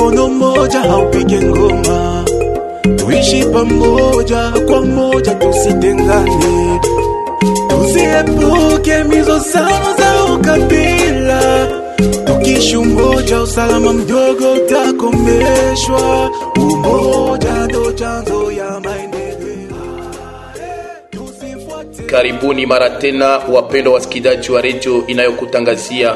mkono mmoja haupige ngoma. Tuishi pamoja kwa moja tusitengane. Tusiepuke mizozano za ukabila. Tukishi umoja usalama mdogo utakomeshwa umoja ndo chanzo ya maendeleo. Karibuni mara tena wapendwa wasikilizaji wa redio inayokutangazia.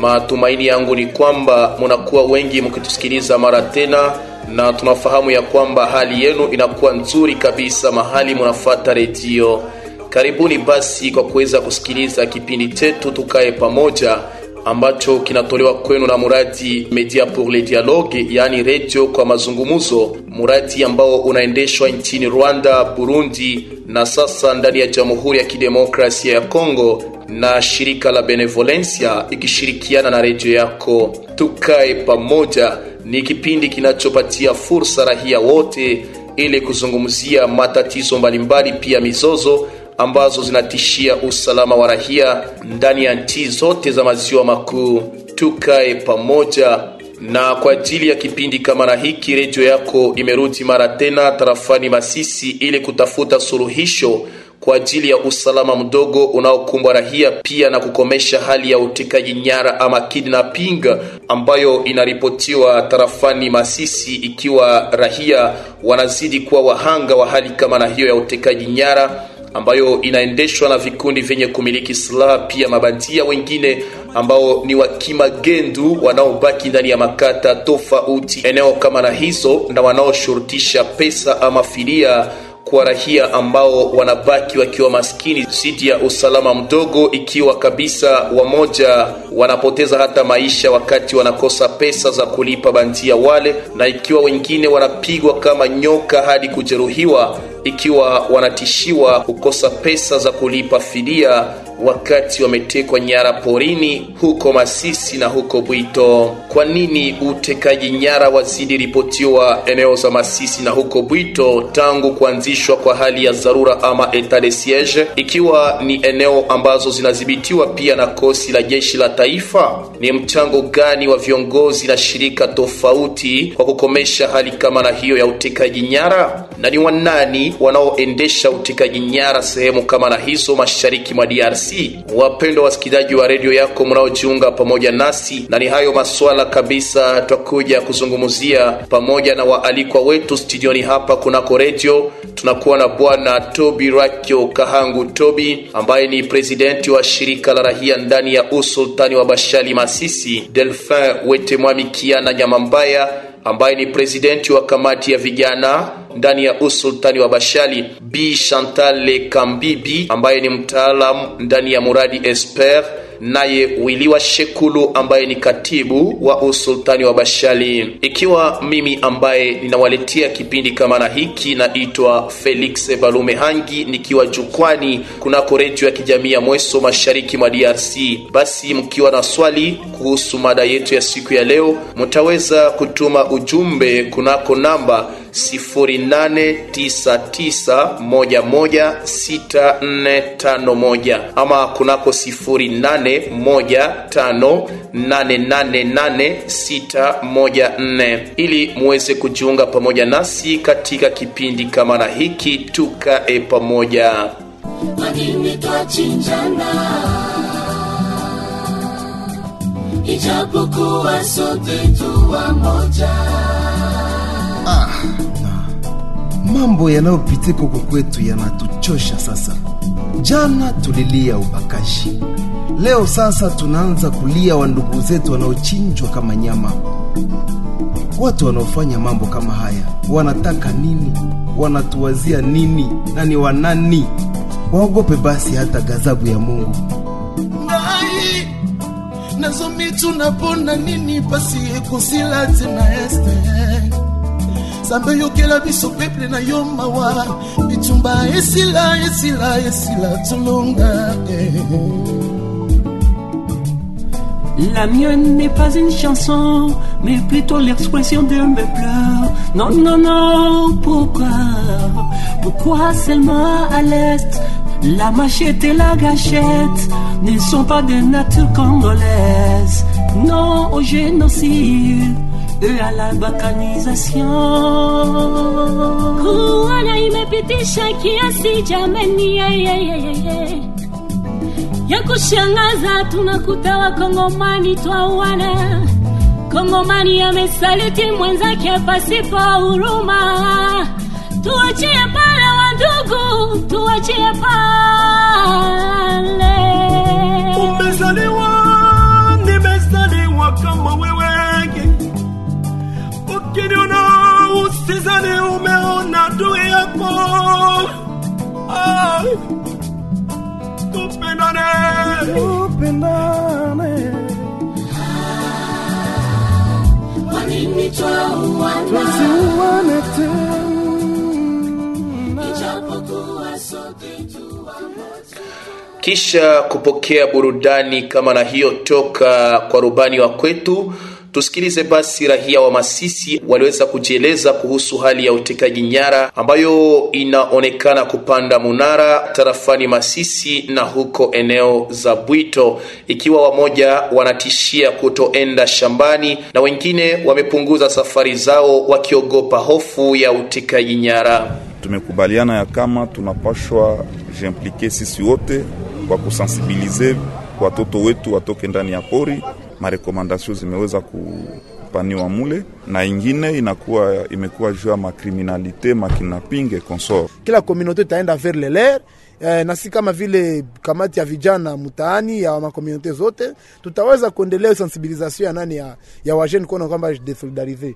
Matumaini yangu ni kwamba munakuwa wengi mkitusikiliza mara tena, na tunafahamu ya kwamba hali yenu inakuwa nzuri kabisa mahali munafata redio. Karibuni basi kwa kuweza kusikiliza kipindi chetu tukae pamoja ambacho kinatolewa kwenu na muradi Media pour le Dialogue, yaani redio kwa mazungumzo, muradi ambao unaendeshwa nchini Rwanda, Burundi na sasa ndani ya Jamhuri ya Kidemokrasia ya Kongo na shirika la Benevolencia ikishirikiana na redio yako. Tukae pamoja ni kipindi kinachopatia fursa rahia wote ili kuzungumzia matatizo mbalimbali, pia mizozo ambazo zinatishia usalama wa rahia ndani ya nchi zote za maziwa makuu. Tukae pamoja na kwa ajili ya kipindi kama na hiki, redio yako imerudi mara tena tarafani Masisi ili kutafuta suluhisho kwa ajili ya usalama mdogo unaokumbwa rahia pia na kukomesha hali ya utekaji nyara ama kidnapping ambayo inaripotiwa tarafani Masisi, ikiwa rahia wanazidi kuwa wahanga wa hali kama na hiyo ya utekaji nyara ambayo inaendeshwa na vikundi vyenye kumiliki silaha, pia mabandia wengine ambao ni wakimagendu wanaobaki ndani ya makata tofauti. Eneo kama na hizo, na wanaoshurutisha pesa ama fidia kwa rahia ambao wanabaki wakiwa maskini. Dhidi ya usalama mdogo, ikiwa kabisa wamoja wanapoteza hata maisha wakati wanakosa pesa za kulipa bandia wale, na ikiwa wengine wanapigwa kama nyoka hadi kujeruhiwa, ikiwa wanatishiwa kukosa pesa za kulipa fidia wakati wametekwa nyara porini huko Masisi na huko Bwito. Kwa nini utekaji nyara wazidi ripotiwa eneo za Masisi na huko Bwito tangu kuanzishwa kwa hali ya dharura ama etat de siege, ikiwa ni eneo ambazo zinadhibitiwa pia na kosi la jeshi la taifa? Ni mchango gani wa viongozi na shirika tofauti kwa kukomesha hali kama na hiyo ya utekaji nyara, na ni wanani wanaoendesha utekaji nyara sehemu kama na hizo mashariki mwa DRC? Wapendwa wasikilizaji wa redio yako mnaojiunga pamoja nasi, na ni hayo maswala kabisa twakuja kuzungumzia pamoja na waalikwa wetu studioni hapa kunako redio. Tunakuwa na bwana Tobi Rakyo Kahangu Tobi ambaye ni presidenti wa shirika la rahia ndani ya usultani wa Bashali Masisi, Delfin Wetemwami nyama Nyamambaya ambaye ni presidenti wa kamati ya vijana ndani ya usultani wa Bashali, Bi Chantale Kambibi ambaye ni mtaalamu ndani ya muradi Esper, naye Wiliwa Shekulu ambaye ni katibu wa usultani wa Bashali. Ikiwa mimi ambaye ninawaletea kipindi kama na hiki naitwa Felix Balume Hangi, nikiwa jukwani kunako redio ya kijamii ya Mweso mashariki mwa DRC. Basi mkiwa na swali kuhusu mada yetu ya siku ya leo, mtaweza kutuma ujumbe kunako namba 0899116451 ama kunako 0815888614 ili muweze kujiunga pamoja nasi katika kipindi kama na hiki, tukae pamoja. Twachinjana ijapokuwa sote tu wamoja? Mambo yanayopitika huko kwetu yanatuchosha sasa. Jana tulilia ubakashi, leo sasa tunaanza kulia wandugu zetu wanaochinjwa kama nyama. Watu wanaofanya mambo kama haya wanataka nini? Wanatuwazia nini? na ni wanani? Waogope basi hata ghadhabu ya Mungu. Nai nazo mitu napona nini pasi ekosila tena este La mienne n'est pas une chanson, mais plutôt l'expression de mes pleurs. Non, non, non, pourquoi? Pourquoi seulement à l'Est? La machette et la gâchette ne sont pas de nature congolaise. Non, au génocide à la balkanisation. kuona imepitisha kiasi jameni yeah, yeah, yeah, yeah, yeah. ya kushangaza tunakuta wakongomani twauana kongomani amesaliti mwenzake pasipo huruma tuachie pale wandugu tuachie pale umezaliwa usizani umeona adui yako. Ah, tupendane. Tupendane. Kwa nini twauana? Tusiuane tena. Ijapokuwa sote tu wamoja? kisha kupokea burudani kama na hiyo toka kwa rubani wa kwetu tusikilize basi rahia wa masisi waliweza kujieleza kuhusu hali ya utekaji nyara ambayo inaonekana kupanda munara tarafani masisi na huko eneo za bwito ikiwa wamoja wanatishia kutoenda shambani na wengine wamepunguza safari zao wakiogopa hofu ya utekaji nyara tumekubaliana ya kama tunapashwa jimplike sisi wote kwa kusensibilize watoto wetu watoke ndani ya pori. Marekomandasio zimeweza kupaniwa mule, na ingine inakuwa imekuwa juu ya makriminalite makinapinge consort. Kila komunote itaenda vers le leur eh, na si kama vile kamati ya vijana mtaani ya makomunote zote tutaweza kuendelea sensibilisation ya nani ya, ya wajeni kuona kwamba desolidarize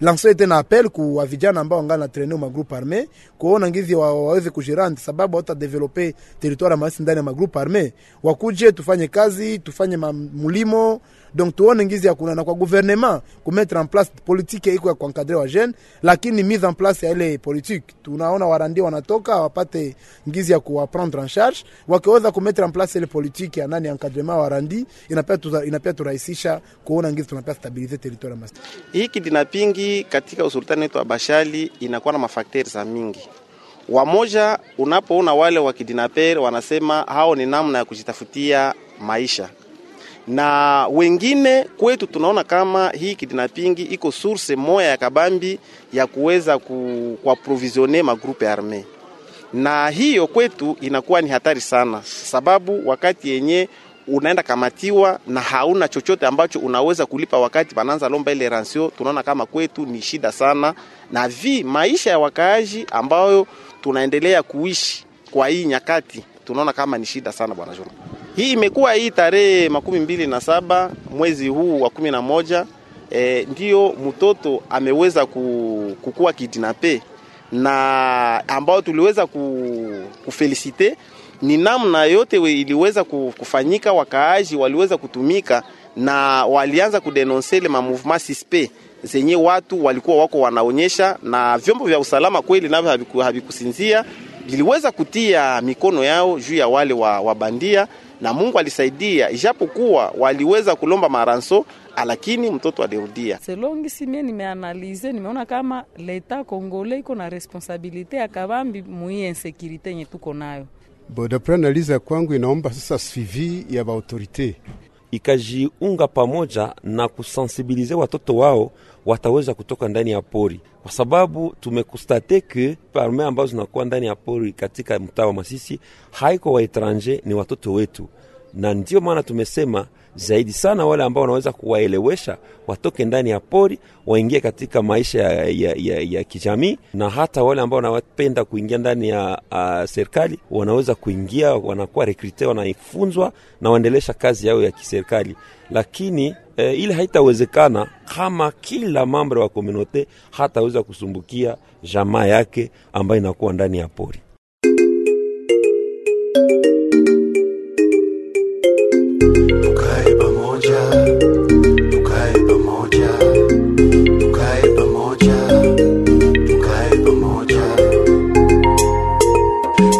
lanso tena appel ku wa vijana ambao wangana na traine magroupe arme kuona ngizi wa, waweze kujirandi sababu hata develope territoire ya ndani ya magroupe arme wakuje tufanye kazi tufanye mulimo donc tuone ngizi ya kuna na kwa gouvernement kumettre en place politique iko ya kuencadre wa jeune lakini mise en place ya ile politique. Tunaona warandi wanatoka wapate ngizi ya kuwaprendre en charge. Wakiweza kumettre en place ile politique ya nani encadrement wa warandi inapea tuza- inapea turahisisha kuona ngizi tunapea stabiliser territoire ya Masisi. Hii dinapingi katika usultani wetu wa Bashali inakuwa na mafakteri za mingi. Wamoja, unapoona wale wa kidinaper wanasema hao ni namna ya kujitafutia maisha, na wengine kwetu tunaona kama hii kidinapingi iko source moya ya kabambi ya kuweza kuaprovizione magrupe arme na hiyo kwetu inakuwa ni hatari sana, sababu wakati yenye unaenda kamatiwa na hauna chochote ambacho unaweza kulipa wakati bananza lomba ile ransio, tunaona kama kwetu ni shida sana, na vi maisha ya wakaaji ambayo tunaendelea kuishi kwa hii nyakati, tunaona kama ni shida sana bwana. Hii imekuwa hii tarehe makumi mbili na saba mwezi huu wa kumi na moja. E, ndio mtoto ameweza kukua kidinape na ambao tuliweza ku, kufelisite ni namna yote we- iliweza kufanyika, wakaaji waliweza kutumika na walianza kudenonsele ma mouvement sispe zenye watu walikuwa wako wanaonyesha, na vyombo vya usalama kweli navyo haviku- havikusinzia, viliweza kutia mikono yao juu ya wale wa, wa bandia, na Mungu alisaidia, ijapokuwa waliweza kulomba maranso, lakini mtoto alirudia. selongisi mie nimeanalize nimeona kama leta kongole iko na responsabilite ya kabambi muiye insekirite yenye tuko nayo Bodapre analiza kwangu inaomba sasa suivi ya baautorite ikajiunga pamoja na kusensibilize watoto wao wataweza kutoka ndani ya pori, kwa sababu tumekustate ke parme ambazo zinakuwa ndani ya pori katika mtaa wa Masisi haiko wa etranger, ni watoto wetu, na ndio maana tumesema zaidi sana wale ambao wanaweza kuwaelewesha watoke ndani ya pori waingie katika maisha ya, ya, ya, ya kijamii, na hata wale ambao wanapenda kuingia ndani ya uh, serikali wanaweza kuingia, wanakuwa rekrute, wanaifunzwa na waendelesha kazi yao ya kiserikali, lakini eh, ile haitawezekana kama kila mambo wa komunote hataweza kusumbukia jamaa yake ambayo inakuwa ndani ya pori.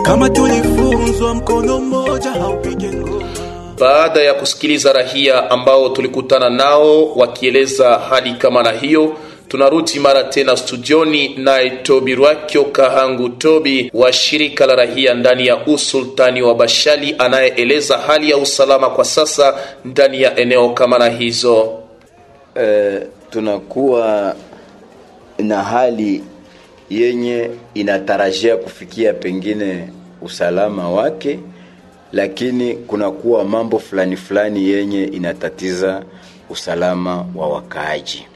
Kama tulifunzwa mkono mmoja haupige ngoma. Baada ya kusikiliza rahia ambao tulikutana nao wakieleza hali kama na hiyo tunarudi mara tena studioni naye tobi rwakyo kahangu tobi wa shirika la rahia ndani ya usultani wa bashali anayeeleza hali ya usalama kwa sasa ndani ya eneo kama na hizo. Eh, tunakuwa na hali yenye inatarajia kufikia pengine usalama wake, lakini kunakuwa mambo fulani fulani yenye inatatiza usalama wa wakaaji.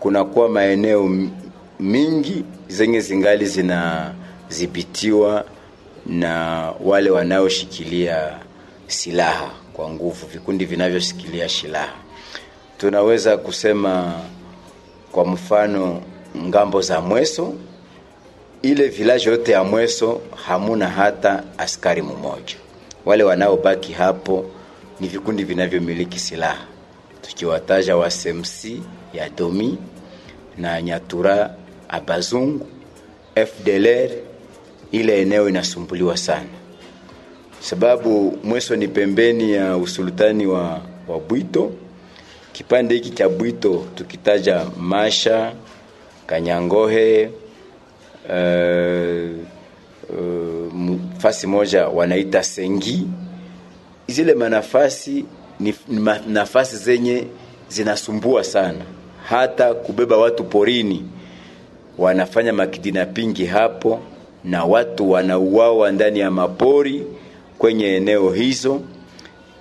Kunakuwa maeneo mingi zenye zingali zinadhibitiwa na wale wanaoshikilia silaha kwa nguvu, vikundi vinavyoshikilia silaha. Tunaweza kusema kwa mfano ng'ambo za Mweso, ile village yote ya Mweso hamuna hata askari mmoja. Wale wanaobaki hapo ni vikundi vinavyomiliki silaha, tukiwataja wa SMC ya Domi na Nyatura Abazungu, FDLR. Ile eneo inasumbuliwa sana, sababu Mweso ni pembeni ya usultani wa, wa Bwito. Kipande hiki cha Bwito tukitaja Masha, Kanyangohe, uh, fasi moja wanaita Sengi. Zile manafasi ni, ni nafasi zenye zinasumbua sana, hata kubeba watu porini wanafanya makidinapingi hapo, na watu wanauawa ndani ya mapori kwenye eneo hizo,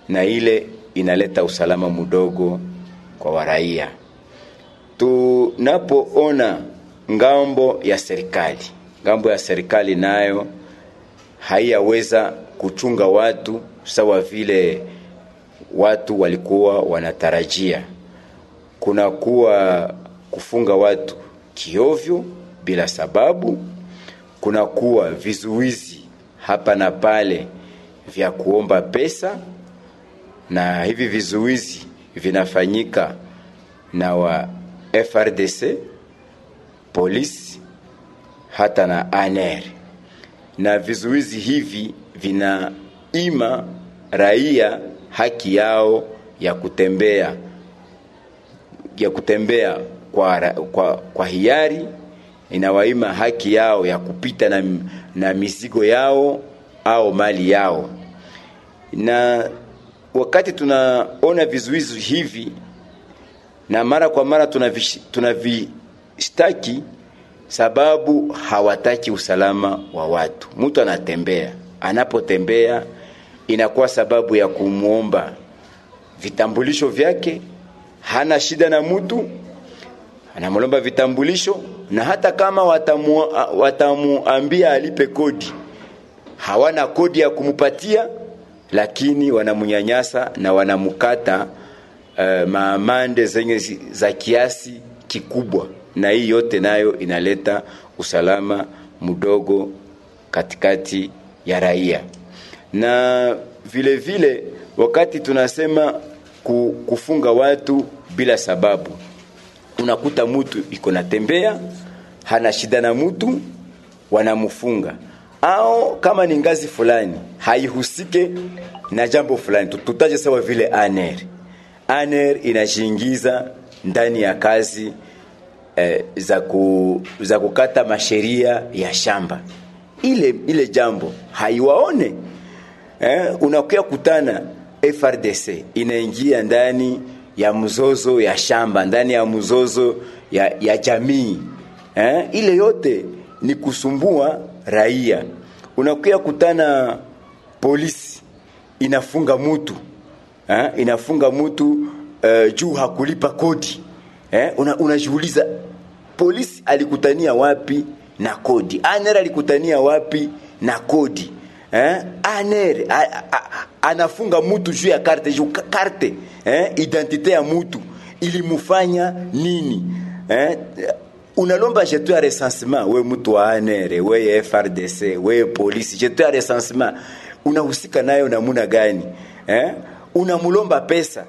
na ile inaleta usalama mdogo kwa waraia. Tunapoona ng'ambo ya serikali, ng'ambo ya serikali nayo haiyaweza kuchunga watu sawa vile watu walikuwa wanatarajia. Kunakuwa kufunga watu kiovyo bila sababu, kunakuwa vizuizi hapa na pale vya kuomba pesa, na hivi vizuizi vinafanyika na wa FRDC, polisi hata na ANR, na vizuizi hivi vinaima raia haki yao ya kutembea ya kutembea kwa, kwa, kwa hiari, inawaima haki yao ya kupita na, na mizigo yao au mali yao. Na wakati tunaona vizuizi hivi na mara kwa mara tunavish- tunavishtaki sababu hawataki usalama wa watu. Mtu anatembea, anapotembea inakuwa sababu ya kumwomba vitambulisho vyake. Hana shida na mtu, anamlomba vitambulisho, na hata kama watamu, watamuambia alipe kodi, hawana kodi ya kumupatia, lakini wanamnyanyasa na wanamukata uh, maamande zenye za kiasi kikubwa, na hii yote nayo inaleta usalama mdogo katikati ya raia. Na vile vile wakati tunasema kufunga watu bila sababu, unakuta mtu iko natembea hana shida na mtu, wanamfunga au kama ni ngazi fulani haihusike na jambo fulani, Tu- tutaje sawa vile aner aner inajiingiza ndani ya kazi eh, za, ku, za kukata masheria ya shamba. Ile ile jambo haiwaone eh, unakuya kutana FRDC inaingia ndani ya mzozo ya shamba, ndani ya mzozo ya, ya jamii eh, ile yote ni kusumbua raia. Unakuya kutana polisi inafunga mutu eh, inafunga mutu eh, juu hakulipa kodi eh, una, unajiuliza polisi alikutania wapi na kodi? ANR alikutania wapi na kodi? Eh, ANR anafunga mutu juu ya karte juu karte eh, identite ya mutu. Ilimufanya nini? Eh, unalomba jetu ya recensement we mtu wa ANR we FRDC we polisi jetu ya recensement unahusika nayo namuna gani? Eh? unamulomba pesa.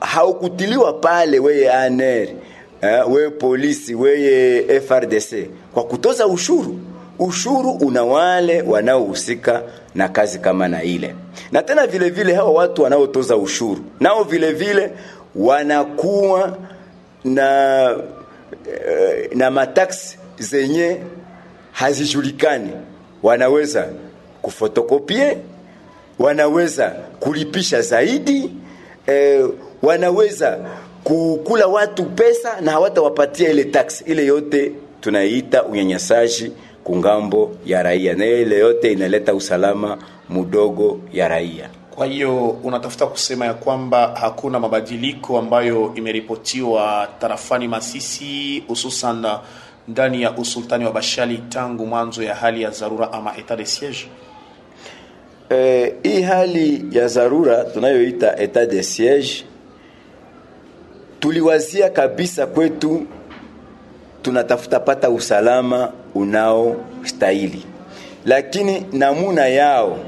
Haukutiliwa pale weye ANR eh, we polisi weye FRDC kwa kutoza ushuru. Ushuru una wale wanaohusika na kazi kama na ile, na tena vile vile hawa watu wanaotoza ushuru nao vile vile wanakuwa na eh, na mataksi zenye hazijulikani, wanaweza kufotokopie wanaweza kulipisha zaidi eh, wanaweza kukula watu pesa na hawatawapatia ile tax. Ile yote tunaita unyanyasaji kungambo ya raia, na ile yote inaleta usalama mudogo ya raia. Kwa hiyo unatafuta kusema ya kwamba hakuna mabadiliko ambayo imeripotiwa tarafani Masisi, hususan ndani ya usultani wa Bashali tangu mwanzo ya hali ya dharura ama etat de siege. Eh, hii hali ya dharura tunayoita etat de siege tuliwazia kabisa kwetu tunatafuta pata usalama unaostahili, lakini namuna yao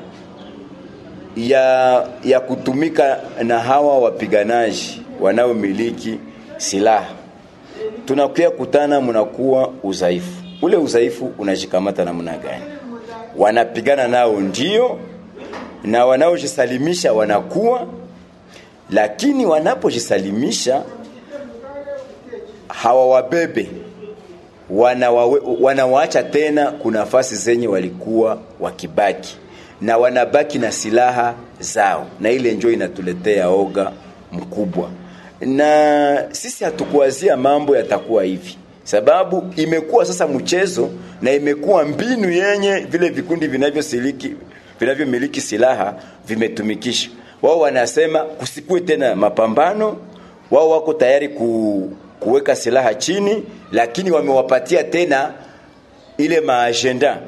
ya, ya kutumika na hawa wapiganaji wanaomiliki silaha tunakuya kutana, munakuwa udhaifu. Ule udhaifu unajikamata namna gani? Wanapigana nao ndio, na wanaojisalimisha wanakuwa, lakini wanapojisalimisha hawawabebe wanawawe, wanawaacha tena kuna nafasi zenye walikuwa wakibaki na wanabaki na silaha zao, na ile njo inatuletea oga mkubwa, na sisi hatukuwazia mambo yatakuwa hivi, sababu imekuwa sasa mchezo na imekuwa mbinu yenye vile vikundi vinavyosiliki vinavyomiliki silaha vimetumikisha. Wao wanasema kusikue tena mapambano, wao wako tayari ku, kuweka silaha chini, lakini wamewapatia tena ile maagenda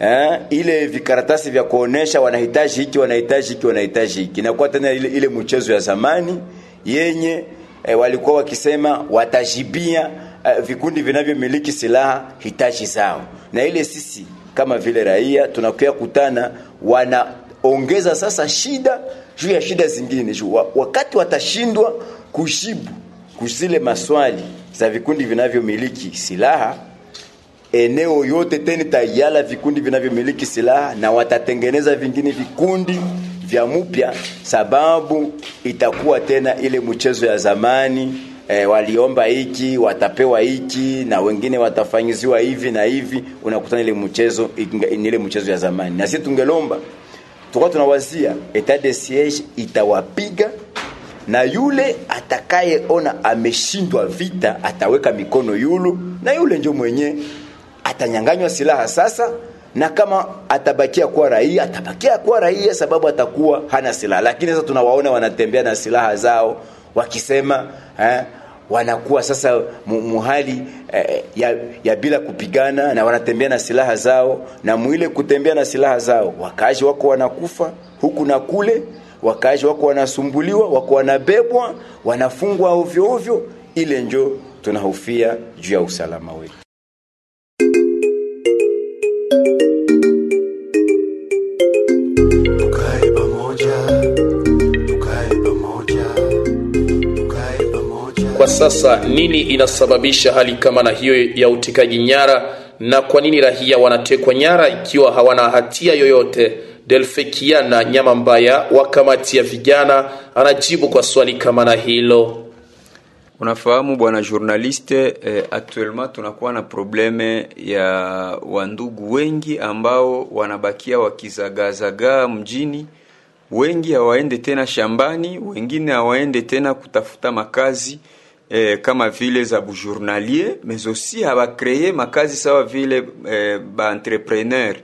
eh, ile vikaratasi vya kuonesha wanahitaji hiki wanahitaji hiki wanahitaji hiki, inakuwa tena ile, ile mchezo ya zamani yenye eh, walikuwa wakisema watajibia eh, vikundi vinavyomiliki silaha hitaji zao, na ile sisi kama vile raia tunakuya kutana, wanaongeza sasa shida juu ya shida zingine juu wakati watashindwa kujibu kuzile maswali za vikundi vinavyomiliki silaha eneo yote tena tayala vikundi vinavyomiliki silaha na watatengeneza vingine vikundi vya mupya, sababu itakuwa tena ile mchezo ya zamani. E, waliomba hiki watapewa hiki na wengine watafanyiziwa hivi na hivi, unakutana ile mchezo ile mchezo ya zamani. Na sisi tungelomba tulikuwa tunawazia etat de siege itawapiga na yule atakayeona ameshindwa vita ataweka mikono yulu, na yule njo mwenye atanyanganywa silaha sasa, na kama atabakia kuwa raia atabakia kuwa raia, sababu atakuwa hana silaha. Lakini sasa tunawaona wanatembea na silaha zao wakisema eh, wanakuwa sasa muhali eh, ya, ya bila kupigana, na wanatembea na silaha zao, na mwile kutembea na silaha zao, wakaaji wako wanakufa huku na kule, wakaaji wako wanasumbuliwa, wako wanabebwa, wanafungwa ovyo ovyo. Ile njo tunahofia juu ya usalama wetu. Tukae pamoja, tukae pamoja, tukae pamoja. Kwa sasa nini inasababisha hali kama na hiyo ya utekaji nyara, na kwa nini raia wanatekwa nyara ikiwa hawana hatia yoyote? Delfekiana Nyama Mbaya wa kamati ya vijana anajibu kwa swali kama na hilo. Unafahamu bwana journaliste, eh, actuellement tunakuwa na probleme ya wandugu wengi ambao wanabakia wakizagazagaa mjini. Wengi hawaende tena shambani, wengine hawaende tena kutafuta makazi eh, kama vile za bujournalier mais aussi habakreye makazi sawa vile eh, ba entrepreneur,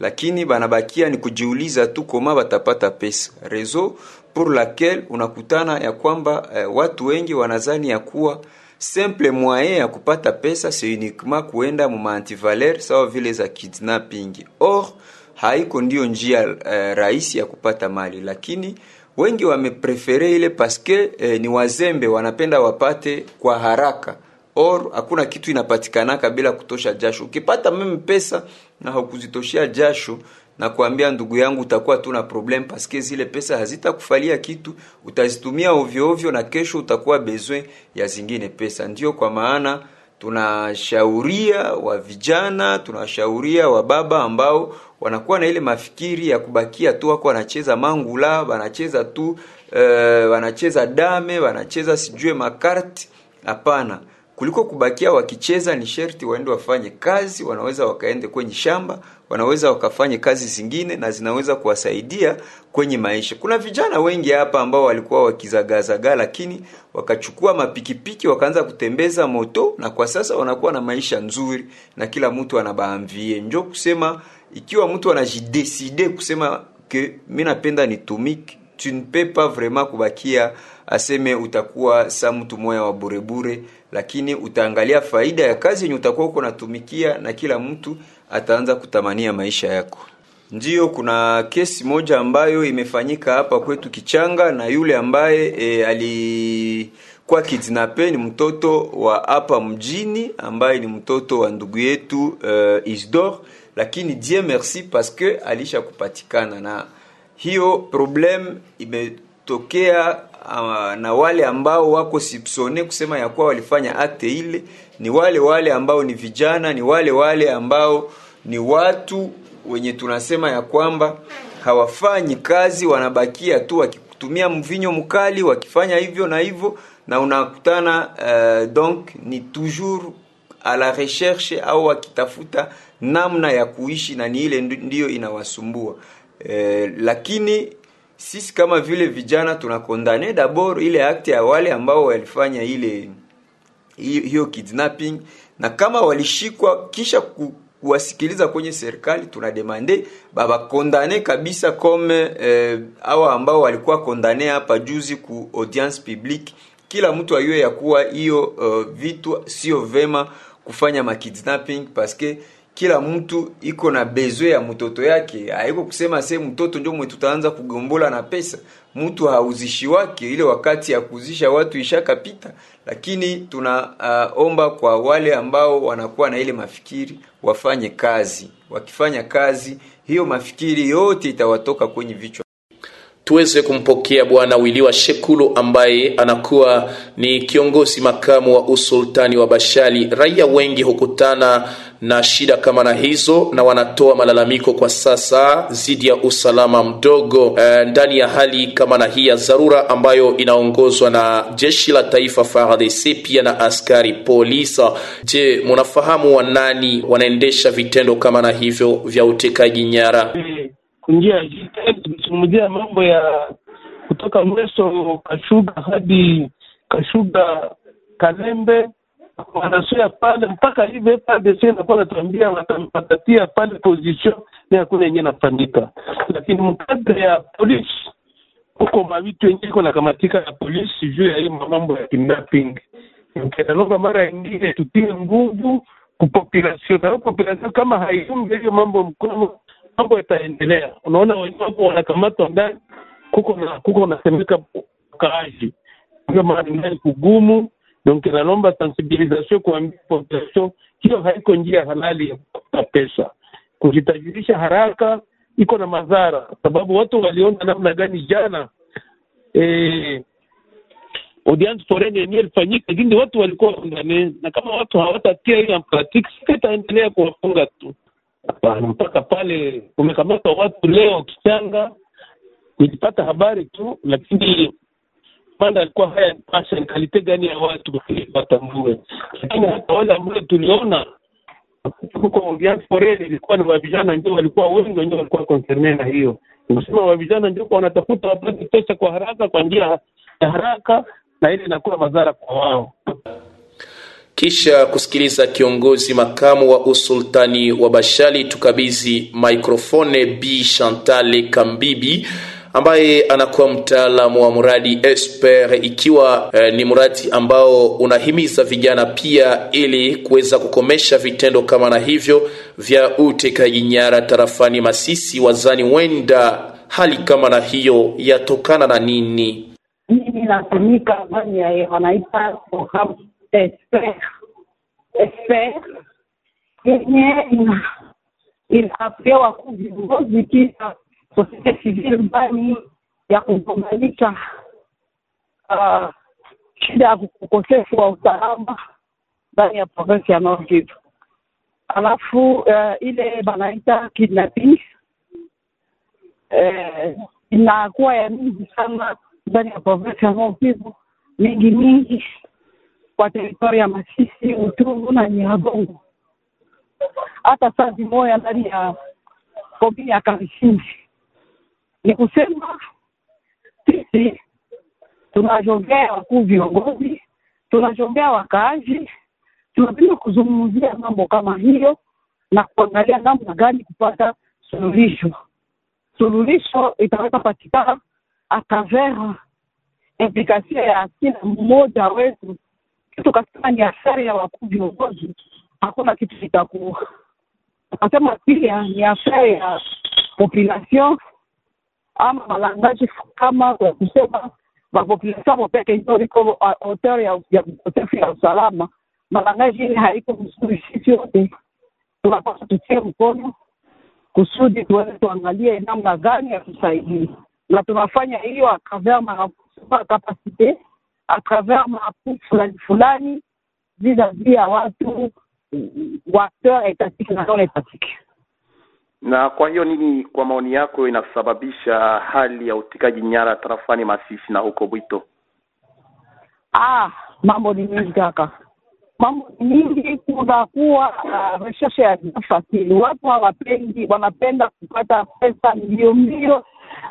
lakini banabakia ni kujiuliza tu koma batapata pesa rezo pour laquelle unakutana ya kwamba eh, watu wengi wanazani ya kuwa simple moyen ya kupata pesa c'est uniquement kuenda mu antivaleur sawa vile za kidnapping. Or haiko ndio njia eh, rahisi ya kupata mali, lakini wengi wameprefere ile paske eh, ni wazembe, wanapenda wapate kwa haraka. Or hakuna kitu inapatikanaka bila kutosha jasho. Ukipata meme pesa na hukuzitoshia jasho na kuambia ndugu yangu, utakuwa tu na problem paske zile pesa hazitakufalia kitu, utazitumia ovyo ovyo, na kesho utakuwa besoin ya zingine pesa. Ndio kwa maana tunashauria wa vijana, tunashauria wa baba ambao wanakuwa na ile mafikiri ya kubakia tu wako wanacheza mangula, wanacheza tu uh, wanacheza dame, wanacheza sijue makarti. Hapana, kuliko kubakia wakicheza, ni sherti waende wafanye kazi. Wanaweza wakaende kwenye shamba wanaweza wakafanye kazi zingine na zinaweza kuwasaidia kwenye maisha. Kuna vijana wengi hapa ambao walikuwa wakizagazaga lakini wakachukua mapikipiki wakaanza kutembeza moto, na kwa sasa wanakuwa na maisha nzuri na kila mtu anabaamvie. Njo kusema ikiwa mtu anajideside kusema ke mi napenda nitumike, tu ne peux pas vraiment kubakia aseme utakuwa sa mtu moya wa burebure, lakini utaangalia faida ya kazi yenye utakuwa uko natumikia, na kila mtu ataanza kutamania maisha yako. Ndiyo, kuna kesi moja ambayo imefanyika hapa kwetu Kichanga, na yule ambaye e, alikuwa kidnape ni mtoto wa hapa mjini ambaye ni mtoto wa ndugu yetu uh, Isdor, lakini Dieu merci parce que alisha kupatikana, na hiyo problem imetokea uh, na wale ambao wako sipsone kusema ya kuwa walifanya akte ile ni wale wale ambao ni vijana, ni wale wale ambao ni watu wenye tunasema ya kwamba hawafanyi kazi, wanabakia tu wakitumia mvinyo mkali, wakifanya hivyo na hivyo, na unakutana uh, donc ni toujours a la recherche au wakitafuta namna ya kuishi, na ni ile ndiyo inawasumbua. Eh, lakini sisi kama vile vijana tunakondane dabor ile akte ya wale ambao walifanya ile hiyo, kidnapping, na kama walishikwa kisha ku, kuwasikiliza kwenye serikali tunademande. Babakondane kabisa kome eh, awa ambao walikuwa kondane hapa juzi ku audience public. Kila mtu ayue ya kuwa hiyo uh, vitu sio vema kufanya makidnapping paske kila mtu iko na bezwe ya mtoto yake. Haiko kusema se mtoto ndio mwe tutaanza kugombola na pesa. Mtu hauzishi wake ile wakati ya kuzisha watu ishakapita. Lakini tunaomba uh, kwa wale ambao wanakuwa na ile mafikiri wafanye kazi. Wakifanya kazi hiyo mafikiri yote itawatoka kwenye vichwa. Tuweze kumpokea bwana wiliwa shekulu ambaye anakuwa ni kiongozi makamu wa usultani wa bashali. Raia wengi hukutana na shida kama na hizo na wanatoa malalamiko kwa sasa dhidi ya usalama mdogo e, ndani ya hali kama na hii ya dharura ambayo inaongozwa na jeshi la taifa FARDC pia na askari polisa. Je, munafahamu wanani wanaendesha vitendo kama na hivyo vya utekaji nyara? Kunjia ya mambo ya kutoka Mweso Kashuga hadi Kashuga Kalembe wanasuya pale mpaka hivi FARDC inakuwa natuambia watampatia pale position na hakuna yenyewe nafanyika, lakini mkadre ya polisi huko mavitu yenyewe iko nakamatika ya polisi juu ya hiyo mambo ya kidnapping. Nalomba mara ingine tutie nguvu kupopulasio na populasio, kama haiunge hiyo mambo mkono mambo yataendelea. Unaona wenyewe hapo wanakamatwa ndani, kuko na kuko nasemeka kaaji, ndio maana ndani kugumu. Donc nalomba sensibilisation kuambia population hiyo haiko njia halali ya kupata pesa. Kujitajirisha haraka iko na madhara, sababu watu waliona namna gani jana eh, audience foreign yenyewe ilifanyika, lakini watu walikuwa ndani, na kama watu hawatatia hiyo en pratique, sika itaendelea kuwafunga tu. Hapana, mpaka pale kumekamata watu leo Kichanga, nilipata habari tu, lakini panda alikuwa haya pasha ni kalite gani ya watu watambue, lakini hata wale ambao tuliona huko audience foreign ilikuwa ni wavijana ndio walikuwa wengi, wenyewe walikuwa konserne na hiyo. Nikusema wavijana ndio wanatafuta wapate pesa kwa haraka, kwa njia ya haraka, na ile inakuwa madhara kwa wao. kisha kusikiliza kiongozi makamu wa usultani wa Bashali, tukabizi maikrofone Bi Chantal Kambibi ambaye anakuwa mtaalamu wa mradi Esper, ikiwa eh, ni mradi ambao unahimiza vijana pia ili kuweza kukomesha vitendo kama na hivyo vya utekaji nyara tarafani Masisi. Wazani wenda hali kama na hiyo yatokana na nini? mimi natumika ndani ya wanaita programu Esper. Esper yenye ina inapewa ku viongozi civile ndani ya kugombanika uh, shida ya ukosefu wa usalama ndani ya provensi ya Nord Kivu. Alafu uh, ile banaita kidnapping uh, inakuwa ya mingi sana ndani ya provensi ya Nord Kivu, mingi mingi kwa teritori ya Masisi, Utungu na Nyiragongo. Hata saa zimoya ndani ya komini ya Kamisindi. Ni kusema sisi tunajongea wakuu viongozi, tunajongea wakaaji, tunapenda kuzungumzia mambo kama hiyo na kuangalia namna gani kupata suluhisho. Suluhisho itaweza patikana atavera implikasio ya kila mmoja wetu. Kitu kasema ni athari ya wakuu viongozi, hakuna kitu kitakuwa. Akasema pia ni athari ya population ama malangaji kama kwa kusema mapopulation mopeke peke ndio liko hotel ya ya ukosefu ya usalama. Malangaji ile haiko mzuri, sisi yote tunapasa tutie mkono kusudi tuweze tuangalie namna gani ya kusaidia, na tunafanya hiyo akavea kapasite akavea mapu fulani fulani vis-a-vis ya watu wa acteur etatique na non etatike. Na kwa hiyo nini, kwa maoni yako, inasababisha hali ya utikaji nyara tarafani Masisi na huko Bwito? Ah, mambo ni mingi kaka, mambo ni mingi. Kunakuwa uh, ya fasili, watu hawapendi, wanapenda kupata pesa mbio mbio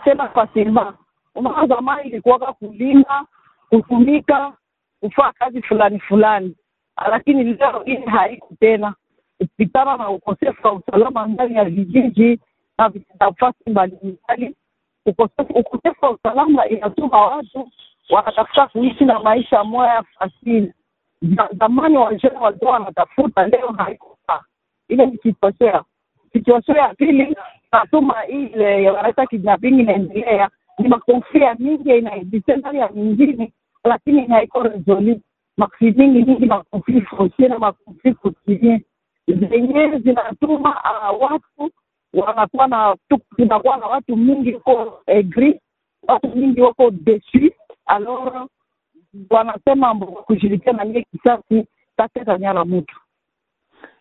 tena fasilma. Unaona, zamani ilikuwaka kulima, kutumika, kufaa kazi fulani fulani, lakini leo ile haiko tena, ukipitana na ukosefu wa usalama ndani ya vijiji na nafasi mbalimbali. Ukosefu wa usalama inatuma watu wanatafuta kuishi na maisha moya fasili. Zamani wajana walikuwa wanatafuta, leo haiko saa. Ile ni kitosea. Kitosea ya pili natuma ile wanaita kidnapping inaendelea, ni makonflia mingi inaexiste ndani ya mingine, lakini haiko resoli maksi mingi mingi makonfli fosie na makonfli zenyewe zinatuma uh, watu wanakuwa na tunakuwa na watu mingi wako egri, watu mingi wako desu alor wanasema kushirikiana na nie kisasi tateza mutu mtu.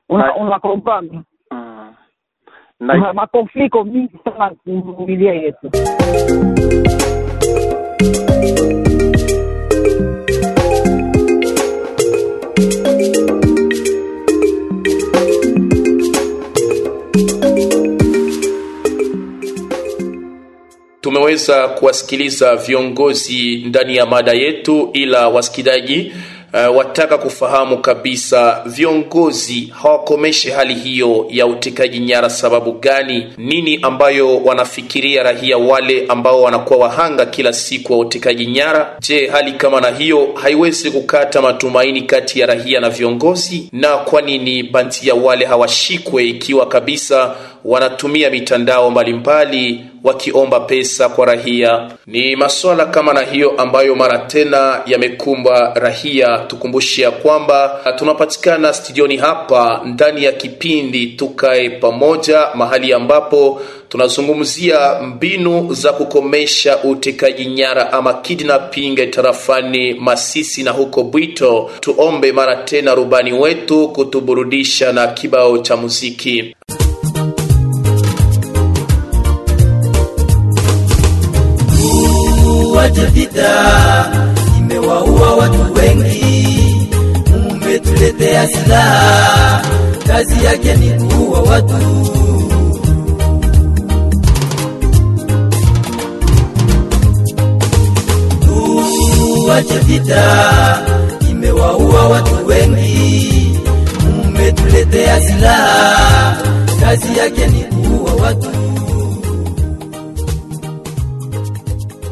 Una, makonfliko mingi sana kuvumilia yetu tumeweza kuwasikiliza viongozi ndani ya mada yetu, ila wasikilizaji uh, wataka kufahamu kabisa viongozi hawakomeshe hali hiyo ya utekaji nyara. Sababu gani? Nini ambayo wanafikiria raia wale ambao wanakuwa wahanga kila siku wa utekaji nyara? Je, hali kama na hiyo haiwezi kukata matumaini kati ya raia na viongozi? Na kwa nini bandia wale hawashikwe ikiwa kabisa wanatumia mitandao mbalimbali wakiomba pesa kwa rahia. Ni masuala kama na hiyo ambayo mara tena yamekumba rahia. Tukumbushe ya kwamba tunapatikana studioni hapa ndani ya kipindi Tukae Pamoja, mahali ambapo tunazungumzia mbinu za kukomesha utekaji nyara ama kidnapping tarafani Masisi na huko Bwito. Tuombe mara tena rubani wetu kutuburudisha na kibao cha muziki. Tuache vita, imewaua watu wengi, umetuletea silaha, kazi yake ni kuua watu. Tuache vita, imewaua watu wengi, umetuletea silaha, kazi yake ni kuua watu.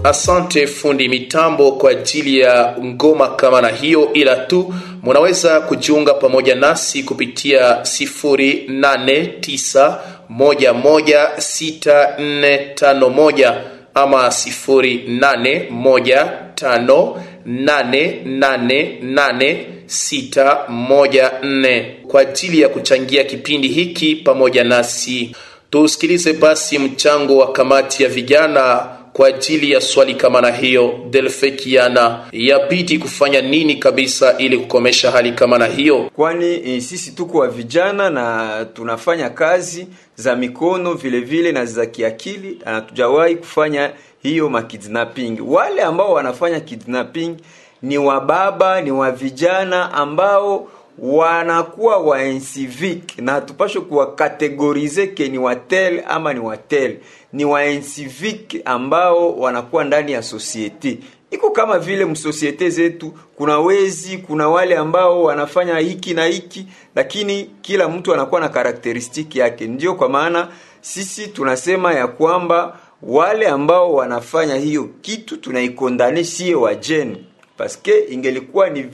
Asante fundi mitambo kwa ajili ya ngoma kama na hiyo, ila tu munaweza kujiunga pamoja nasi kupitia 0891164451 ama 0815888614 kwa ajili ya kuchangia kipindi hiki pamoja nasi. Tusikilize basi mchango wa kamati ya vijana kwa ajili ya swali kama na hiyo. Delfe Kiana, yabidi kufanya nini kabisa ili kukomesha hali kama na hiyo? kwani e, sisi tuko wa vijana na tunafanya kazi za mikono vile vile na za kiakili, na hatujawahi kufanya hiyo makidnapping. Wale ambao wanafanya kidnapping ni wababa, ni wa vijana ambao wanakuwa wa incivic na hatupashe kuwakategorize ke ni watel ama ni watel ni wa incivic ambao wanakuwa ndani ya societe. Iko kama vile msosiete zetu. Kuna wezi kuna wale ambao wanafanya hiki na hiki lakini kila mtu anakuwa na karakteristiki yake. Ndio kwa maana sisi tunasema ya kwamba wale ambao wanafanya hiyo kitu tunaikondane sie wajeni paske ingelikuwa ni,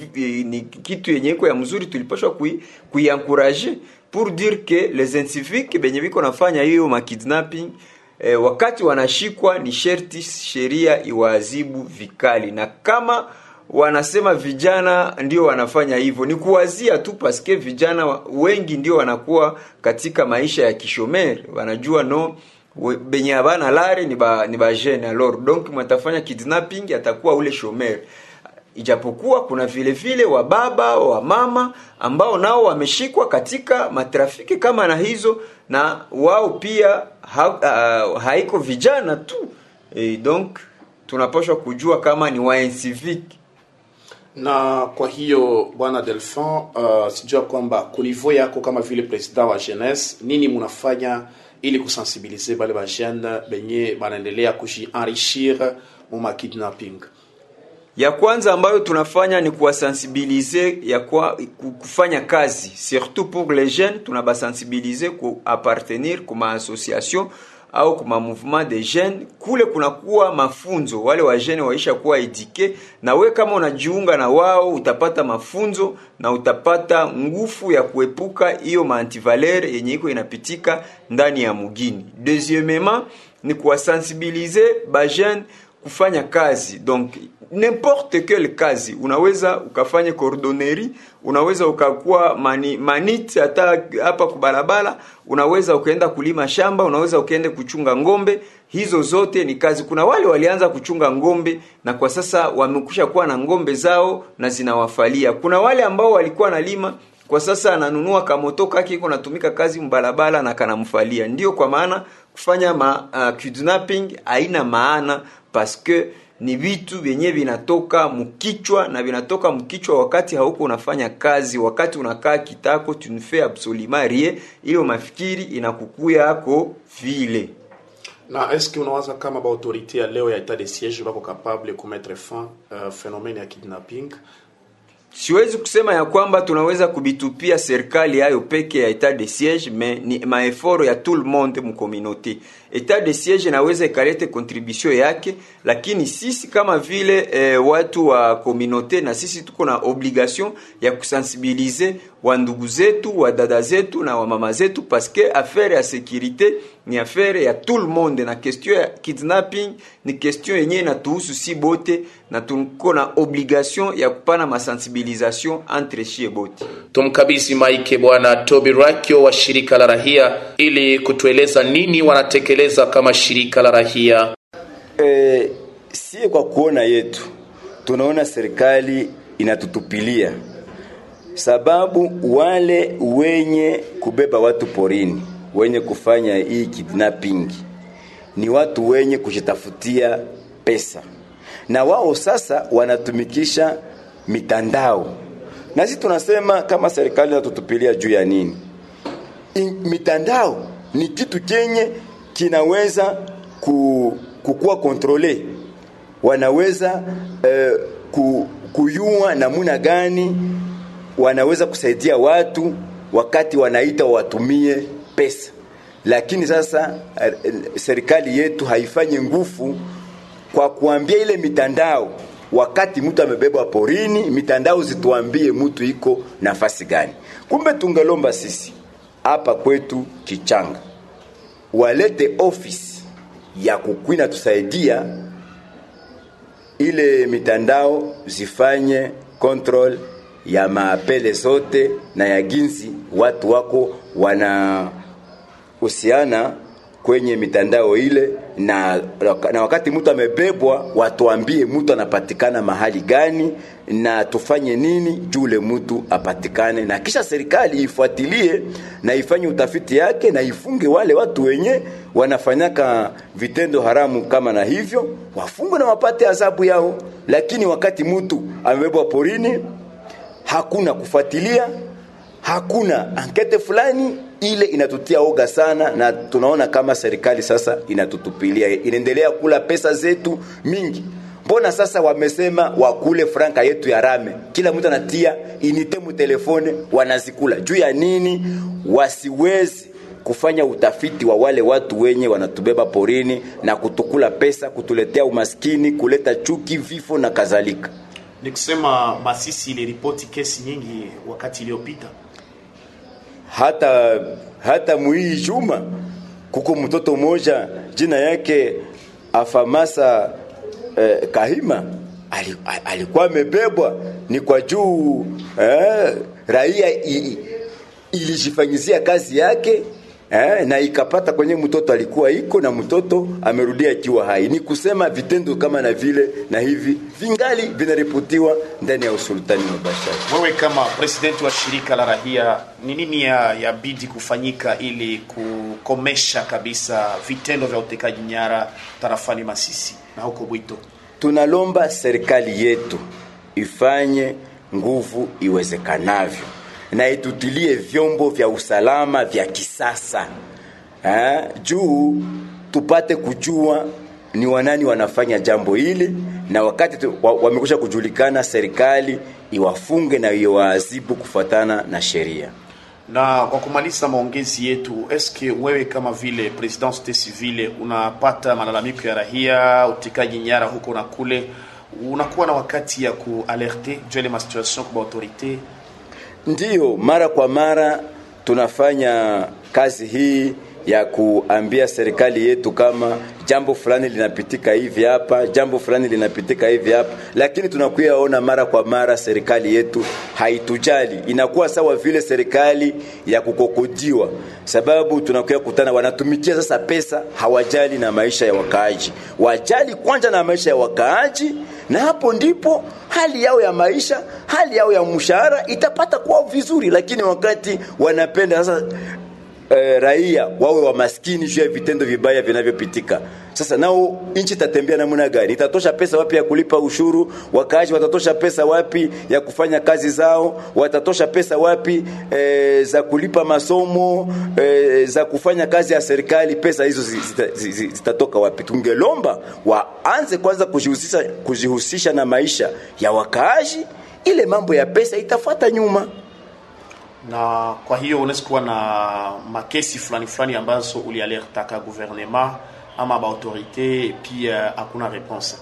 ni kitu yenye iko ya mzuri tulipashwa kui, kuiankuraje pour dire que les scientifiques benye biko nafanya hiyo makidnapping E, wakati wanashikwa ni sherti sheria iwaadhibu vikali. Na kama wanasema vijana ndio wanafanya hivyo ni kuwazia tu paske vijana wengi ndio wanakuwa katika maisha ya kishomeri. Wanajua no benye abana lare ni ba, ni ba jeune alors. Donc mwatafanya kidnapping atakuwa ule shomer ijapokuwa kuna vile vile wa baba wa mama ambao nao wameshikwa katika matrafiki kama na hizo na wao pia ha, uh, haiko vijana tu. E, donc tunapaswa kujua kama ni wansivik na kwa hiyo bwana Delfin, uh, sijua kwamba kunivo yako kama vile president wa jeunesse nini munafanya ili kusensibilize bale bajene benye banaendelea kujienrichir mu kidnapping ya kwanza ambayo tunafanya ni kuwasensibilize ya kwa, kufanya kazi. Surtout pour les jeunes tunabasensibilize ku appartenir kuma association au kuma mouvement de jeunes. Kule kunakuwa mafunzo wale wa jeunes waisha kuwa edike na we kama unajiunga na wao utapata mafunzo na utapata nguvu ya kuepuka hiyo maantivaleur yenye iko inapitika ndani ya mugini. Deuxièmement ni kuwasensibilize bajene kufanya kazi. Donc n'importe quelle kazi unaweza ukafanya cordonnerie unaweza ukakuwa mani, manit hata hapa kubarabara unaweza ukaenda kulima shamba unaweza ukaenda kuchunga ngombe. Hizo zote ni kazi. Kuna wale walianza kuchunga ngombe na kwa sasa wamekusha kuwa na ngombe zao na zinawafalia. Kuna wale ambao walikuwa nalima kwa sasa ananunua kamoto kake iko natumika kazi mbalabala na kanamfalia. Ndio kwa maana kufanya ma, uh, kidnapping haina maana paske ni vitu vyenye vinatoka mkichwa na vinatoka mkichwa wakati hauko unafanya kazi wakati unakaa kitako tu ne fais absolument rien ile mafikiri inakukuya ako vile. Na eske unawaza kama baautorité ya leo ya etat de siège bako capable kumettre fin uh, phénomène ya kidnapping siwezi kusema ya kwamba tunaweza kubitupia serikali hayo peke ya etat de siege me ni maeforo ya tout le monde mcommunauté etat de siege inaweza ikalete contribution yake lakini sisi kama vile eh, watu wa communauté na sisi tuko na obligation ya kusensibilize wa ndugu zetu wa dada zetu na wa mama zetu que affaire ya sécurité ni affaire ya tout le monde. Na question ya kidnapping ni question yenye inatuhusu si bote na tuko na obligation ya kupana masensibilisation entre shie bote. Tumkabisi maike bwana Toby rakio wa shirika la rahia ili kutueleza nini wanatekeleza kama shirika la rahia. E, sie kwa kuona yetu tunaona serikali inatutupilia sababu wale wenye kubeba watu porini wenye kufanya hii kidnapping. Ni watu wenye kujitafutia pesa. Na wao sasa wanatumikisha mitandao. Na sisi tunasema kama serikali inatutupilia juu ya nini? In, mitandao ni kitu chenye kinaweza ku, kukuwa kontrole. Wanaweza eh, ku, kuyua namuna gani wanaweza kusaidia watu wakati wanaita watumie pesa. Lakini sasa eh, serikali yetu haifanyi nguvu kwa kuambia ile mitandao wakati mtu amebebwa porini mitandao zituambie mtu iko nafasi gani. Kumbe tungelomba sisi hapa kwetu kichanga walete ofisi ya kukwina tusaidia ile mitandao zifanye control ya maapele zote na ya ginzi watu wako wanahusiana kwenye mitandao ile na, na wakati mtu amebebwa watuambie mtu anapatikana mahali gani na tufanye nini jule mtu apatikane. Na kisha serikali ifuatilie na ifanye utafiti yake na ifunge wale watu wenye wanafanyaka vitendo haramu kama na hivyo wafungwe na wapate adhabu yao. Lakini wakati mtu amebebwa porini hakuna kufuatilia hakuna ankete fulani ile inatutia oga sana, na tunaona kama serikali sasa inatutupilia, inaendelea kula pesa zetu mingi. Mbona sasa wamesema wakule franka yetu ya rame, kila mtu anatia inite mu telefone, wanazikula juu ya nini? Wasiwezi kufanya utafiti wa wale watu wenye wanatubeba porini na kutukula pesa, kutuletea umaskini, kuleta chuki, vifo na kadhalika. Ni kusema Masisi iliripoti kesi nyingi wakati iliyopita. Hata hata mwii juma kuko mtoto moja jina yake Afamasa eh, Kahima alikuwa amebebwa ni kwa juu eh, raia ilijifanyizia kazi yake eh, na ikapata kwenye mtoto alikuwa iko na mtoto amerudia akiwa hai. Ni kusema vitendo kama na vile na hivi vingali vinaripotiwa ndani ya usultani wa Bashar. Wewe kama president wa shirika la rahia, ni nini ya yabidi kufanyika ili kukomesha kabisa vitendo vya utekaji nyara tarafani Masisi na huko Bwito? tunalomba serikali yetu ifanye nguvu iwezekanavyo na itutilie vyombo vya usalama vya kisasa eh, juu tupate kujua ni wanani wanafanya jambo hili, na wakati wamekusha kujulikana, serikali iwafunge na iwaadhibu kufuatana na sheria. Na kwa kumaliza maongezi yetu, eske wewe kama vile president societe civile unapata malalamiko ya rahia, utikaji nyara huko na kule, unakuwa na wakati ya kualerte juu ya ile masituation kwa autorite? Ndiyo, mara kwa mara tunafanya kazi hii ya kuambia serikali yetu kama jambo fulani linapitika hivi hapa, jambo fulani linapitika hivi hapa, lakini tunakuyaona mara kwa mara serikali yetu haitujali, inakuwa sawa vile serikali ya kukokodiwa, sababu tunakuya kutana, wanatumikia sasa pesa, hawajali na maisha ya wakaaji, wajali kwanza na maisha ya wakaaji, na hapo ndipo hali yao ya maisha, hali yao ya mshahara itapata kuwa vizuri, lakini wakati wanapenda sasa eh, raia wawe wa maskini juu ya vitendo vibaya vinavyopitika. Sasa nao nchi itatembea namna gani? Itatosha pesa wapi ya kulipa ushuru? Wakaaji watatosha pesa wapi ya kufanya kazi zao? Watatosha pesa wapi eh, za kulipa masomo eh, za kufanya kazi ya serikali? Pesa hizo zi- zita- zi- zi- zitatoka wapi? Tungelomba waanze kwanza kujihusisha, kujihusisha na maisha ya wakaaji, ile mambo ya pesa itafuata nyuma. Na kwa hiyo unaweza kuwa na makesi fulani fulani ambazo ulialertaka gouvernement ama baautorite pia hakuna reponse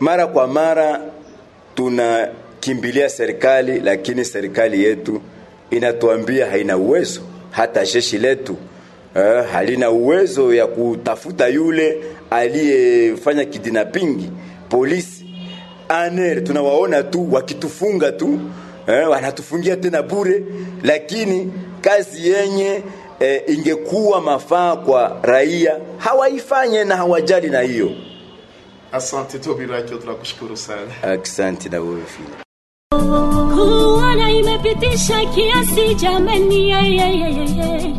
mara kwa mara tunakimbilia serikali, lakini serikali yetu inatuambia haina uwezo. Hata jeshi letu eh, halina uwezo ya kutafuta yule aliyefanya kidnapping. Polisi aner tunawaona tu wakitufunga tu eh, wanatufungia tena bure, lakini kazi yenye eh, ingekuwa mafaa kwa raia hawaifanye na hawajali na hiyo. Asante Tobiraki, tunakushukuru sana. Asante na wewe pia. kuona imepitisha kiasi ye.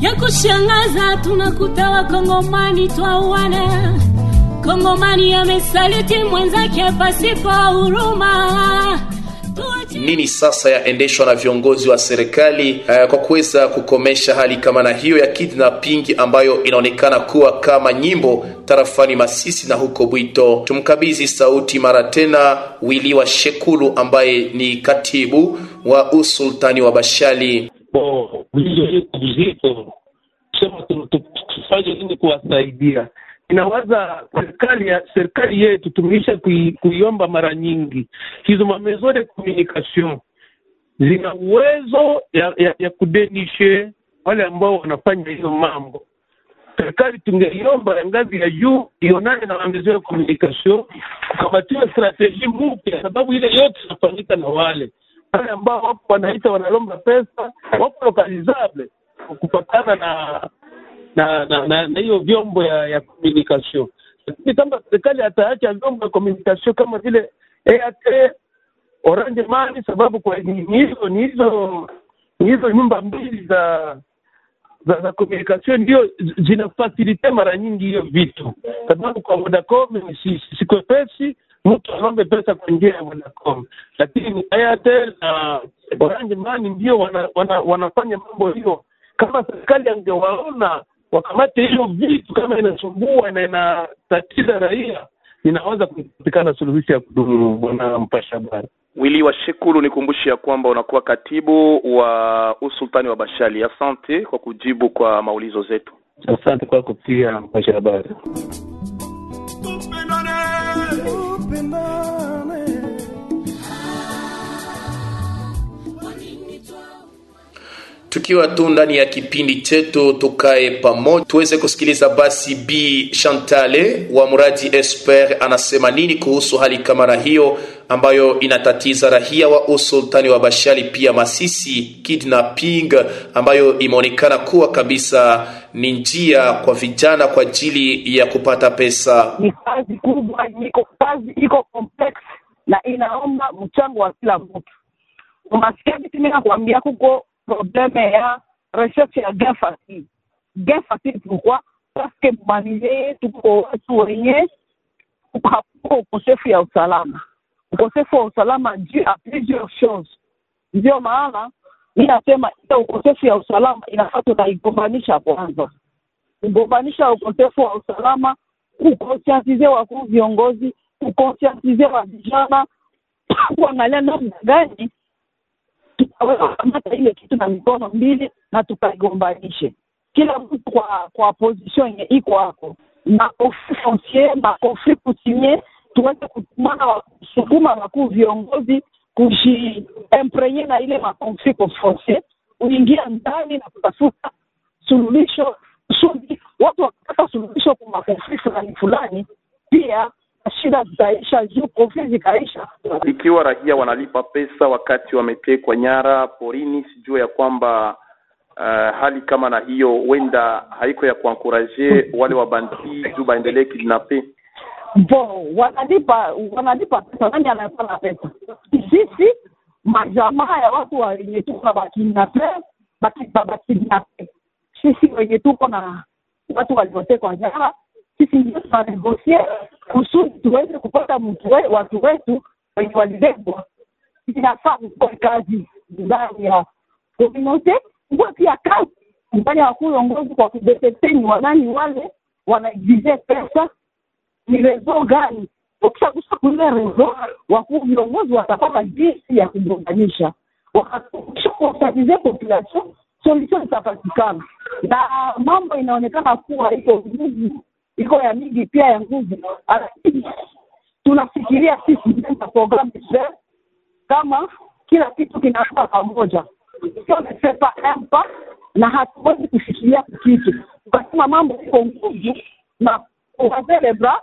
ya kushangaza tunakuta wakongomani twauana kongomani amesaliti mwenzake pasipo huruma nini sasa yaendeshwa na viongozi wa serikali uh, kwa kuweza kukomesha hali kama na hiyo ya kidnapping ambayo inaonekana kuwa kama nyimbo tarafani Masisi na huko Bwito. Tumkabidhi sauti mara tena Wili wa Shekulu ambaye ni katibu wa usultani wa Bashali. Oh, tufanye nini kuwasaidia. Inawaza serikali ya serikali yetu tumeisha kui, kuiomba mara nyingi, hizo mamezo de communication zina uwezo ya, ya, ya kudenishe wale ambao wanafanya hizo mambo. Serikali tungeiomba ya ngazi ya juu ionane na mamezo ya communication, kukamatiwa strategie mpya, sababu ile yote inafanyika na wale wale ambao wapo wanaita wanalomba pesa wapo lokalizable kupatana na na na hiyo vyombo ya ya communication. Lakini kama serikali ataacha vyombo ya communication kama vile EAT, Orange Money, sababu kwa hizo ni hizo ni hizo nyumba mbili za za, za communication ndio zinafasilite mara nyingi hiyo vitu, sababu kwa Vodacom sikwepesi si, si kwepesi mtu alombe pesa kwa njia ya Vodacom, lakini Airtel na Orange Money ndio wana, wana, wanafanya mambo hiyo. Kama serikali angewaona wakamate hiyo vitu, kama inasumbua na inatatiza raia, inaweza kupatikana suluhisho ya kudumu. Bwana mpasha habari. Wili wa Shekulu, nikumbushe ya kwamba unakuwa katibu wa usultani wa Bashali. Asante kwa kujibu kwa maulizo zetu. Asante kwako pia mpasha habari. Tukiwa tu ndani ya kipindi chetu tukae pamoja tuweze kusikiliza basi b chantale wa mradi esper anasema nini kuhusu hali kama na hiyo ambayo inatatiza rahia wa usultani wa bashali pia masisi kidnapping ambayo imeonekana kuwa kabisa ni njia kwa vijana kwa ajili ya kupata pesa ni kazi kubwa, kazi iko complex na inaomba mchango wa kila mtu. Umasikia vitu mimi kuko probleme ya recherche ya gain facile. Gain facile pourquoi? Parce que rien, tuko watu wenye hakuko ukosefu ya usalama, ukosefu wa usalama juu ya plusieurs choses. Ndio maana mi nasema ile ukosefu ya usalama inafaa tunaigombanisha kwanza kugombanisha ukosefu wa usalama, kukonsiansize wakuu viongozi, kukonsiansize wa vijana, kuangalia namna gani tutaweza ile kitu na mikono mbili na tukaigombanishe, kila mtu kwa kwa position yenye iko hapo, na conflit foncier na conflit coutumier, tuweze kutumana wakusukuma wakuu viongozi kujiemprenye na ile makonfli foncier, kuingia ndani na kutafuta suluhisho kusudi watu wakipata suluhisho kwa makonfli fulani fulani, pia shida zitaisha, juu konfli zikaisha. Ikiwa raia wanalipa pesa wakati wametekwa nyara porini, sijua ya kwamba uh, hali kama na hiyo huenda haiko ya kuankuraje wale wabandi juu baendelee kidnape. Bo, wanalipa wanalipa pesa, nani anapana pesa? Sisi majamaa ya watu wenye tuko na bakidnape bakidnape sisi wenye tuko na watu waliotekwa nyara, sisi ndio tunanegosia kusudi tuweze kupata mtu watu wetu wenye walibebwa. Inafaa kukua kazi ndani ya komunote, kuwe pia kazi ndani ya wakuu viongozi kwa kudetekteni wanani wale wanaegize pesa, ni rezo gani. Ukishagusa kuile rezo, wakuu viongozi watapata jinsi ya kugonganisha, kuwasaidia population solution itapatikana, na mambo inaonekana kuwa iko nguvu, iko ya mingi pia ya nguvu, lakini tunafikiria sisi programu kama kila kitu kinaenda pamoja, empa na hatuwezi kufikiria kitu. Ukasema mambo iko nguvu na ukazelebra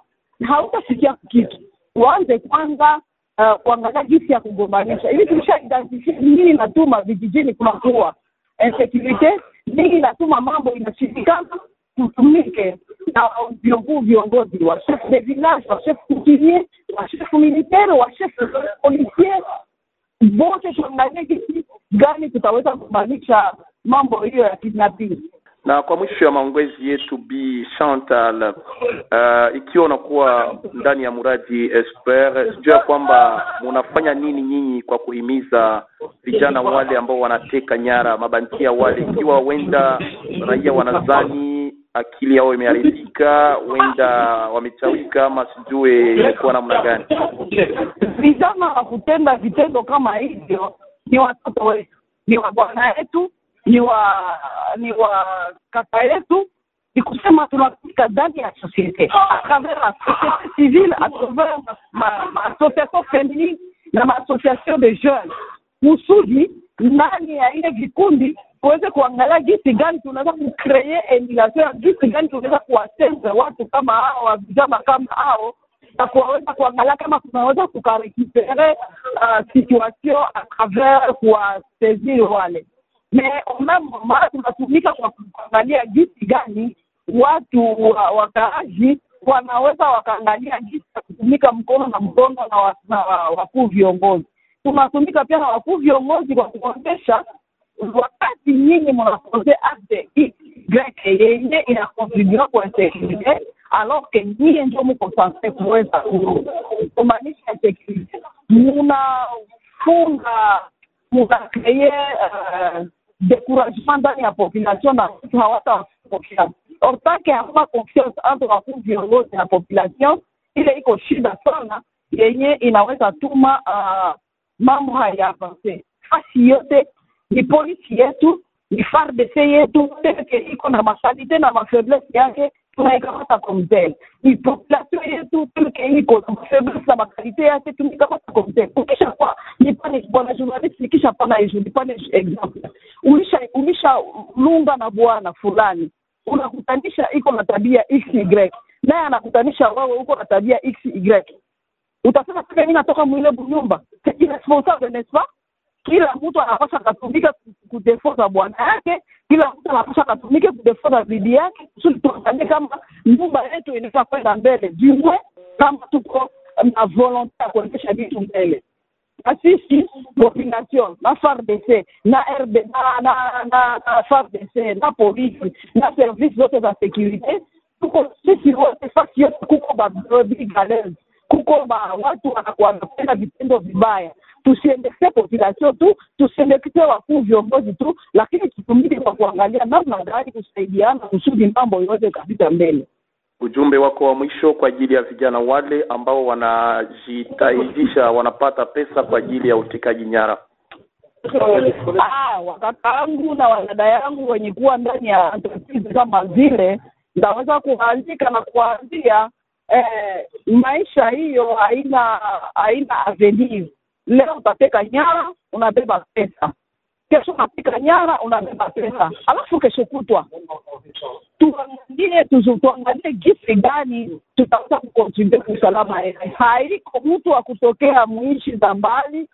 hautafikia kitu. Uanze kwanza uh, kuangalia jinsi ya kugombanisha ili Tulisha identify nini natuma vijijini kunakuwa insecurite nini natuma mambo inashindikana, tutumike na viongozi viongozi wa chef de village wa chef coutumier wa chef militaire wa chef policier wote tuangalie gani tutaweza kumaanisha mambo hiyo ya kidnapping. Na kwa mwisho ya maongezi yetu, Bi Chantal, uh, ikiwa unakuwa ndani ya mradi Esper, sijua kwamba munafanya nini nyinyi kwa kuhimiza vijana wale ambao wanateka nyara mabantia wale, ikiwa wenda raia wanazani akili yao imeharibika, wenda wametawika, ama sijue imekuwa namna gani? Vijana wa kutenda vitendo kama hivyo ni watoto wetu, ni wa bwana yetu, ni wa ni wa kaka yetu, ni kusema tunafika ndani ya societe atravers travers la societe civile atravers ma association feminine na maassociation de jeunes, kusudi ndani ya ile vikundi tuweze kuangalia jinsi gani tunaweza kucree emulation jinsi gani tunaweza kuwatenza watu kama hao wa vijana kama hao na kuwaweza kuangalia kama tunaweza tukarekupere uh, situation a travers kuwasezir wale me même tunatumika kwa kuangalia jinsi gani watu wa, wakaaji wanaweza wakaangalia jinsi ya kutumika mkono na mkono na, wa, na wa, wakuu viongozi. Tunatumika pia na wakuu viongozi kwa kuonyesha wakati nyinyi mnapoze Y yenye inakontribua kwa insekurite, alors que nyie ndio mko sanse kuweza ku- kumaanisha munafunga munakreye uh, découragement ndani ya population na watu hawata confiance ortake hakuna confiance entre wakuu viongozi na population ile iko shida mambo hayaavance. fasi yote ni polisi yetu ni FARDC yetu teke iko na makalite na mafaiblesse yake tunaikamata komtel ni population yetu teke iko na mafaiblesse na makalite yake tunaikamata komtel ukisha kwa nipane bwana journalist nikisha pana hizo nipane example. Ulisha ulisha lunga na bwana fulani unakutanisha iko na tabia xy naye anakutanisha wewe uko na tabia xy utasema sasa mimi natoka mwile bunyumba irresponsable n'est-ce pas kila mtu anapasha katumika kudefoza bwana yake kila mtu anapasha katumike kudefoza bibi yake kusudi tuangalie kama nyumba yetu inaweza kwenda mbele jumwe kama tuko na volonte ya kuendesha vitu mbele na sisi population na FARDC na RD na na na, na FARDC na polisi na service zote za securite tuko sisi wote fasi yote kuko babrigalezi kuko ba watu wana- wanapenda vitendo vibaya. Tusiendekee population tu tusiendekee wakuu viongozi tu lakini tutumike kwa kuangalia namna gani kusaidiana kusudi mambo yote kapita mbele. Ujumbe wako wa mwisho kwa ajili ya vijana wale ambao wanajitahidisha wanapata pesa kwa ajili ya utekaji nyara. Ah, wakaka yangu na wadada yangu wenye kuwa ndani ya entreprise kama zile ndaweza kuandika na kuambia eh, maisha hiyo haina haina avenir leo utateka nyara unabeba pesa kesho unateka nyara unabeba pesa alafu kesho kutwa tuangalie tuangalie gisi gani tutaweza kukontribue usalama yetu. Haiko mtu wa kutokea mwishi za mbali,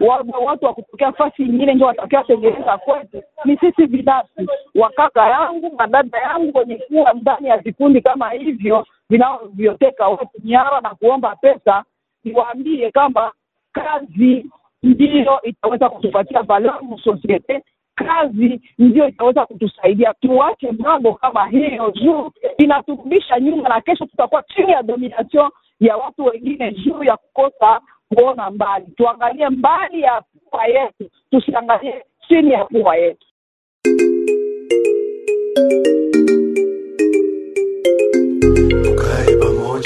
wa- watu wa kutokea fasi ingine ndio watakia tengeneza kwetu. Ni sisi binafsi, wakaka yangu, madada yangu wenye kuwa ndani ya vikundi kama hivyo vinavyoteka watu nyara na kuomba pesa, niwaambie kwamba kazi ndiyo itaweza kutupatia valeur sosiete kazi ndio itaweza kutusaidia. Tuache mambo kama hiyo juu inaturudisha nyuma na kesho tutakuwa chini ya domination ya watu wengine juu ya kukosa kuona mbali. Tuangalie mbali ya pua yetu tusiangalie chini ya pua yetu